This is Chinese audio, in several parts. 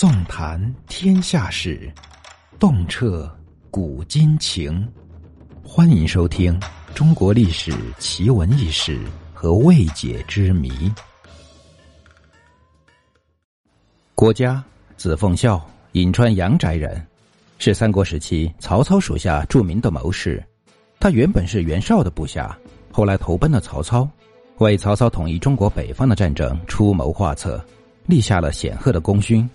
纵谈天下事，洞彻古今情。欢迎收听《中国历史奇闻异事和未解之谜》。郭嘉，字奉孝，颍川阳翟人，是三国时期曹操属下著名的谋士。他原本是袁绍的部下，后来投奔了曹操，为曹操统一中国北方的战争出谋划策，立下了显赫的功勋。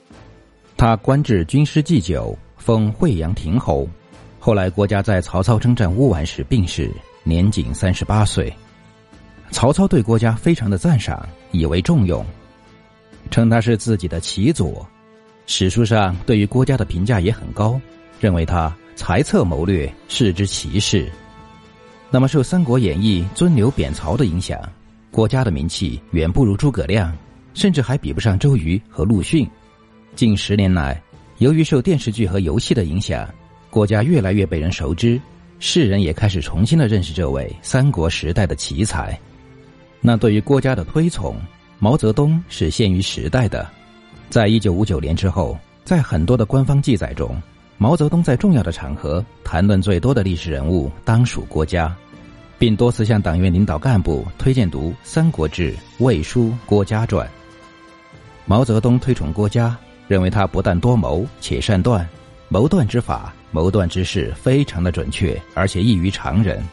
他官至军师祭酒，封惠阳亭侯。后来，郭嘉在曹操征战乌丸时病逝，年仅三十八岁。曹操对郭嘉非常的赞赏，以为重用，称他是自己的其左。史书上对于郭嘉的评价也很高，认为他才策谋略，是之奇士。那么，受《三国演义》尊刘贬曹的影响，郭嘉的名气远不如诸葛亮，甚至还比不上周瑜和陆逊。近十年来，由于受电视剧和游戏的影响，郭嘉越来越被人熟知，世人也开始重新的认识这位三国时代的奇才。那对于郭嘉的推崇，毛泽东是限于时代的。在一九五九年之后，在很多的官方记载中，毛泽东在重要的场合谈论最多的历史人物当属郭嘉，并多次向党员领导干部推荐读《三国志·魏书·郭嘉传》。毛泽东推崇郭嘉。认为他不但多谋，且善断，谋断之法、谋断之事非常的准确，而且异于常人。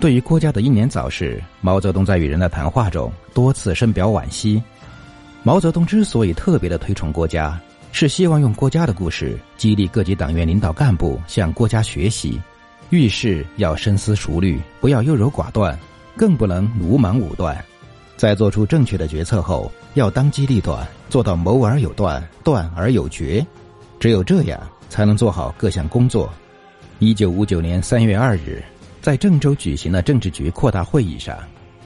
对于郭嘉的英年早逝，毛泽东在与人的谈话中多次深表惋惜。毛泽东之所以特别的推崇郭嘉，是希望用郭嘉的故事激励各级党员领导干部向郭嘉学习，遇事要深思熟虑，不要优柔寡断，更不能鲁莽武断。在做出正确的决策后，要当机立断，做到谋而有断，断而有决。只有这样，才能做好各项工作。一九五九年三月二日，在郑州举行的政治局扩大会议上，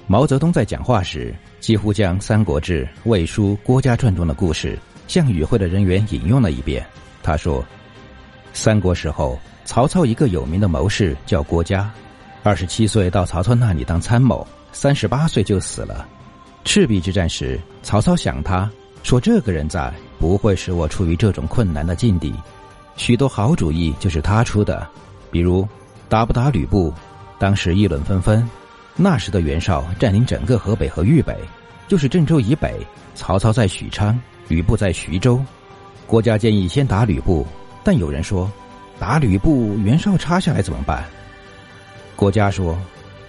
毛泽东在讲话时，几乎将《三国志·魏书·郭嘉传》中的故事向与会的人员引用了一遍。他说：“三国时候，曹操一个有名的谋士叫郭嘉，二十七岁到曹操那里当参谋，三十八岁就死了。”赤壁之战时，曹操想他说：“这个人在，不会使我处于这种困难的境地。”许多好主意就是他出的，比如打不打吕布。当时议论纷纷。那时的袁绍占领整个河北和豫北，就是郑州以北。曹操在许昌，吕布在徐州。郭嘉建议先打吕布，但有人说：“打吕布，袁绍插下来怎么办？”郭嘉说：“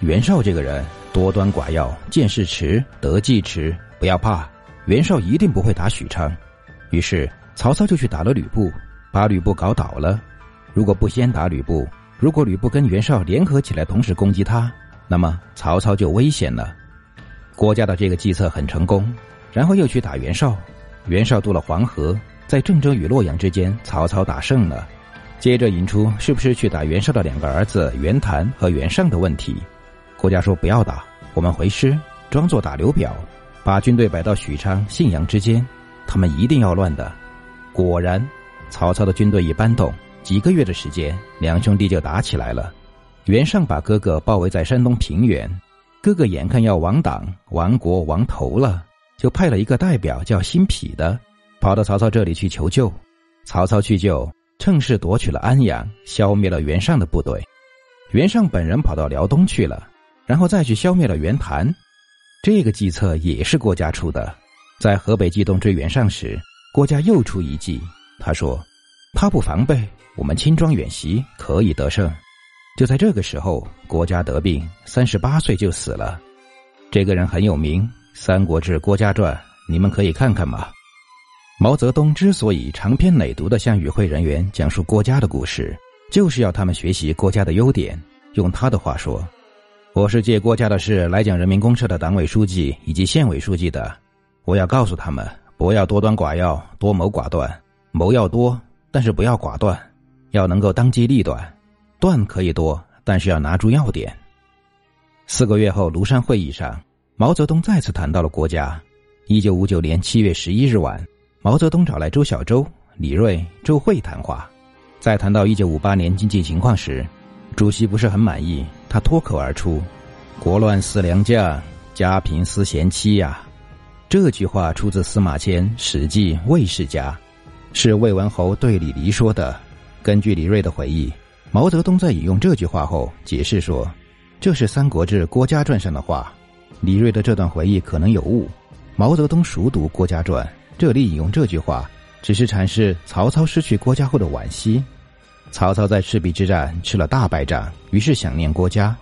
袁绍这个人。”多端寡要，见势迟，得计迟。不要怕，袁绍一定不会打许昌。于是曹操就去打了吕布，把吕布搞倒了。如果不先打吕布，如果吕布跟袁绍联合起来同时攻击他，那么曹操就危险了。郭嘉的这个计策很成功，然后又去打袁绍。袁绍渡了黄河，在郑州与洛阳之间，曹操打胜了。接着引出是不是去打袁绍的两个儿子袁谭和袁尚的问题。郭嘉说：“不要打，我们回师，装作打刘表，把军队摆到许昌、信阳之间，他们一定要乱的。”果然，曹操的军队一搬动，几个月的时间，两兄弟就打起来了。袁尚把哥哥包围在山东平原，哥哥眼看要亡党、亡国、亡头了，就派了一个代表叫辛毗的，跑到曹操这里去求救。曹操去救，趁势夺取了安阳，消灭了袁尚的部队。袁尚本人跑到辽东去了。然后再去消灭了袁谭，这个计策也是郭嘉出的。在河北冀东追袁尚时，郭嘉又出一计。他说：“他不防备，我们轻装远袭，可以得胜。”就在这个时候，郭嘉得病，三十八岁就死了。这个人很有名，《三国志·郭嘉传》，你们可以看看嘛。毛泽东之所以长篇累牍的向与会人员讲述郭嘉的故事，就是要他们学习郭嘉的优点。用他的话说。我是借郭嘉的事来讲人民公社的党委书记以及县委书记的，我要告诉他们，不要多端寡要、多谋寡断，谋要多，但是不要寡断，要能够当机立断，断可以多，但是要拿住要点。四个月后，庐山会议上，毛泽东再次谈到了国家。一九五九年七月十一日晚，毛泽东找来周小舟、李锐、周慧谈话，在谈到一九五八年经济情况时。主席不是很满意，他脱口而出：“国乱思良将，家贫思贤妻呀。”这句话出自司马迁《史记·魏世家》。是魏文侯对李黎说的。根据李瑞的回忆，毛泽东在引用这句话后解释说：“这是《三国志·郭家传》上的话。”李瑞的这段回忆可能有误。毛泽东熟读《郭家传》，这里引用这句话，只是阐释曹操失去郭家后的惋惜。曹操在赤壁之战吃了大败仗，于是想念郭嘉。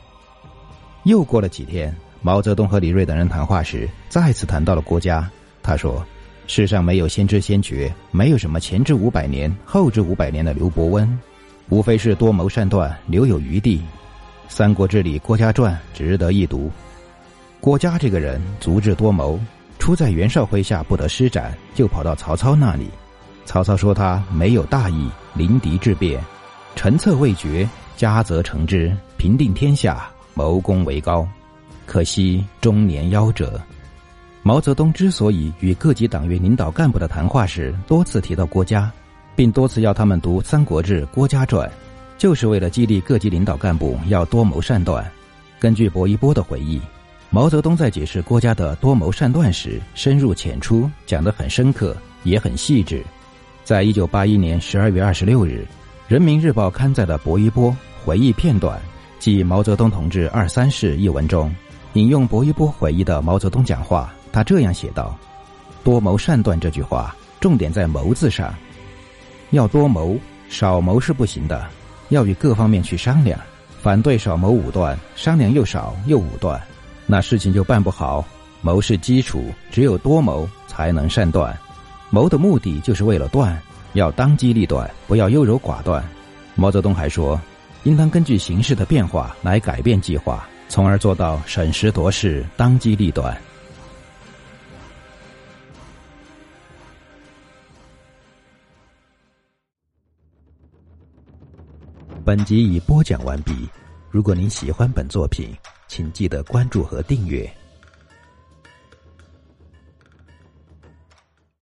又过了几天，毛泽东和李锐等人谈话时，再次谈到了郭嘉。他说。世上没有先知先觉，没有什么前知五百年、后知五百年的刘伯温，无非是多谋善断，留有余地。《三国志》里郭嘉传值得一读。郭嘉这个人足智多谋，初在袁绍麾下不得施展，就跑到曹操那里。曹操说他没有大义，临敌致变，臣策未决，嘉则成之，平定天下，谋功为高，可惜中年夭折。毛泽东之所以与各级党员领导干部的谈话时多次提到郭嘉，并多次要他们读《三国志·郭嘉传》，就是为了激励各级领导干部要多谋善断。根据薄一波的回忆，毛泽东在解释郭嘉的多谋善断时深入浅出，讲得很深刻，也很细致。在一九八一年十二月二十六日，《人民日报》刊载的薄一波回忆片段，即毛泽东同志二三事一文中，引用薄一波回忆的毛泽东讲话。他这样写道：“多谋善断这句话，重点在‘谋’字上。要多谋，少谋是不行的。要与各方面去商量。反对少谋武断，商量又少又武断，那事情就办不好。谋是基础，只有多谋才能善断。谋的目的就是为了断，要当机立断，不要优柔寡断。”毛泽东还说：“应当根据形势的变化来改变计划，从而做到审时度势，当机立断。”本集已播讲完毕。如果您喜欢本作品，请记得关注和订阅。